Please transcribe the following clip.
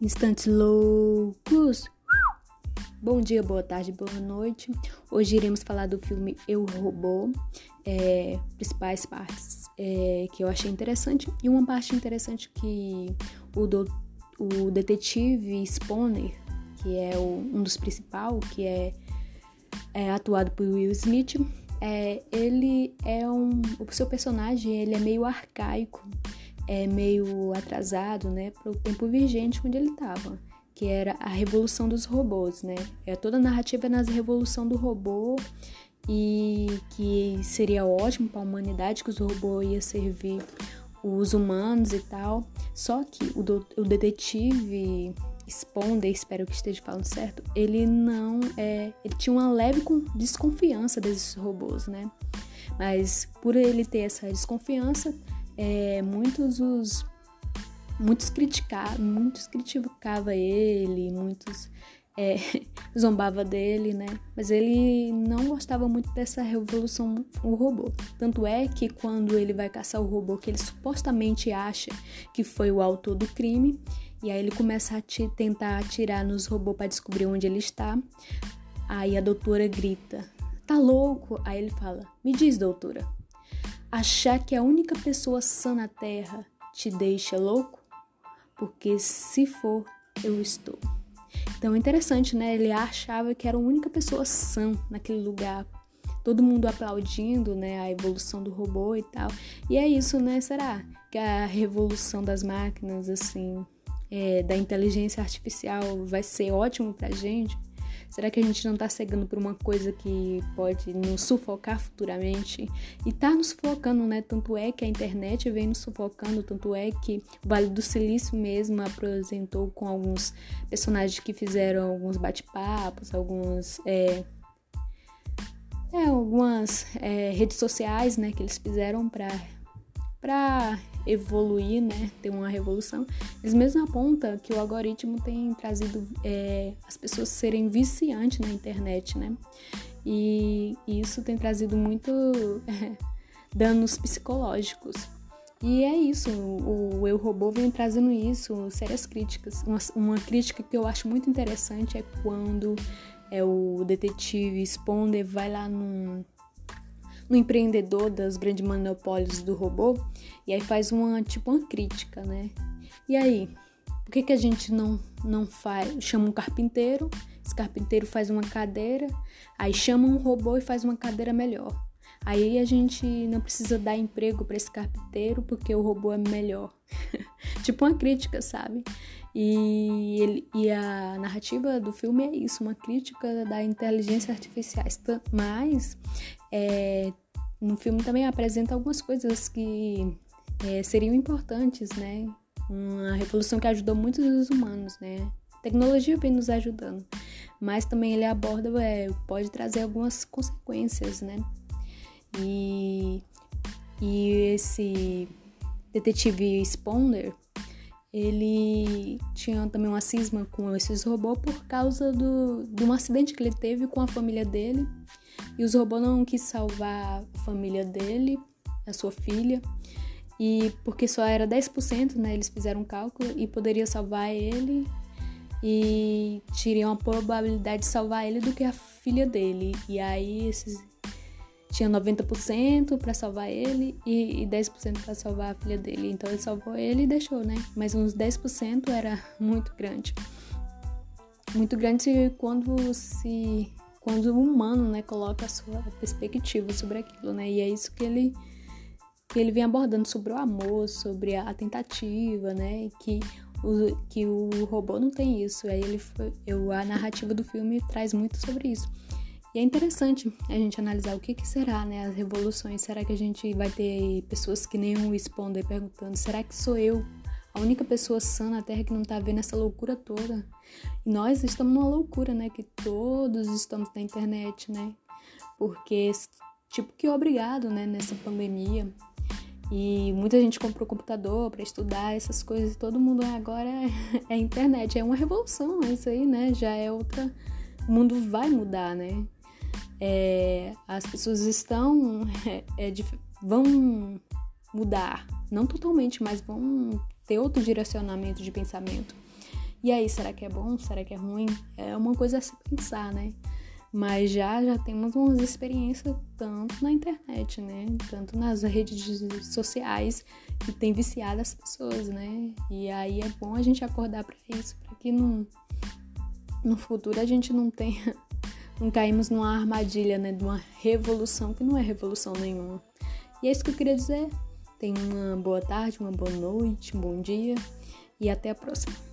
Instantes loucos. Bom dia, boa tarde, boa noite. Hoje iremos falar do filme Eu Robô, é, principais partes é, que eu achei interessante e uma parte interessante que o, do, o detetive Spooner, que é o, um dos principais, que é, é, atuado por Will Smith, é, ele é um, o seu personagem ele é meio arcaico é meio atrasado, né, para o tempo vigente onde ele estava, que era a revolução dos robôs, né? É toda a narrativa na revolução do robô e que seria ótimo para a humanidade que os robôs iam servir os humanos e tal. Só que o, do, o detetive Sponder, espero que esteja falando certo, ele não é, ele tinha uma leve desconfiança desses robôs, né? Mas por ele ter essa desconfiança, é, muitos os muitos criticavam, muitos criticava ele, muitos é, zombava dele, né? Mas ele não gostava muito dessa revolução o robô. Tanto é que quando ele vai caçar o robô que ele supostamente acha que foi o autor do crime, e aí ele começa a tentar atirar nos robôs para descobrir onde ele está. Aí a doutora grita: "Tá louco?" Aí ele fala: "Me diz, doutora, Achar que a única pessoa sã na Terra te deixa louco? Porque se for, eu estou. Então é interessante, né? Ele achava que era a única pessoa sã naquele lugar. Todo mundo aplaudindo, né, a evolução do robô e tal. E é isso, né? Será que a revolução das máquinas, assim, é, da inteligência artificial vai ser ótimo pra gente? Será que a gente não está cegando por uma coisa que pode nos sufocar futuramente? E está nos sufocando, né? Tanto é que a internet vem nos sufocando, tanto é que o Vale do Silício mesmo apresentou com alguns personagens que fizeram alguns bate-papos, alguns. É, é, algumas é, redes sociais, né, que eles fizeram para evoluir, né, ter uma revolução, eles mesmos apontam que o algoritmo tem trazido é, as pessoas serem viciantes na internet, né, e, isso tem trazido muito é, danos psicológicos. E é isso, o, o Eu Robô vem trazendo isso, sérias críticas. Uma, uma crítica que eu acho muito interessante é quando é o detetive Sponder vai lá num no empreendedor das grandes monopólios do robô e aí faz uma tipo uma crítica, né? E aí, por que que a gente não não faz, chama um carpinteiro, esse carpinteiro faz uma cadeira, aí chama um robô e faz uma cadeira melhor. Aí a gente não precisa dar emprego para esse carpinteiro porque o robô é melhor. tipo uma crítica, sabe? E, ele, e a narrativa do filme é isso, uma crítica da inteligência artificial. Mas é, no filme também apresenta algumas coisas que é, seriam importantes, né? Uma revolução que ajudou muitos humanos, né? A tecnologia vem nos ajudando, mas também ele aborda, é, pode trazer algumas consequências, né? E, e esse detetive Sponder, ele tinha também uma cisma com esses robôs por causa do, de um acidente que ele teve com a família dele. E os robôs não quis salvar a família dele, a sua filha, e porque só era 10%, né? Eles fizeram um cálculo e poderia salvar ele e teriam a probabilidade de salvar ele do que a filha dele. E aí esses tinha 90% para salvar ele e, e 10% para salvar a filha dele. Então ele salvou ele e deixou, né? Mas uns 10% era muito grande. Muito grande quando se quando o humano, né, coloca a sua perspectiva sobre aquilo, né? E é isso que ele que ele vem abordando sobre o amor, sobre a tentativa, né? E que o, que o robô não tem isso. Aí ele foi, eu, a narrativa do filme traz muito sobre isso. E é interessante a gente analisar o que, que será, né, as revoluções. Será que a gente vai ter pessoas que nem o Sponder perguntando: será que sou eu a única pessoa sã na Terra que não tá vendo essa loucura toda? E nós estamos numa loucura, né, que todos estamos na internet, né? Porque, tipo, que obrigado, né, nessa pandemia. E muita gente comprou computador para estudar essas coisas. Todo mundo agora é, é internet. É uma revolução, é isso aí, né? Já é outra. O mundo vai mudar, né? É, as pessoas estão é, é, vão mudar, não totalmente, mas vão ter outro direcionamento de pensamento. E aí, será que é bom? Será que é ruim? É uma coisa a se pensar, né? Mas já já temos umas experiências tanto na internet, né? Tanto nas redes sociais que tem viciado as pessoas, né? E aí é bom a gente acordar para isso, para que no, no futuro a gente não tenha não caímos numa armadilha, né, de uma revolução que não é revolução nenhuma. E é isso que eu queria dizer. Tenha uma boa tarde, uma boa noite, um bom dia e até a próxima.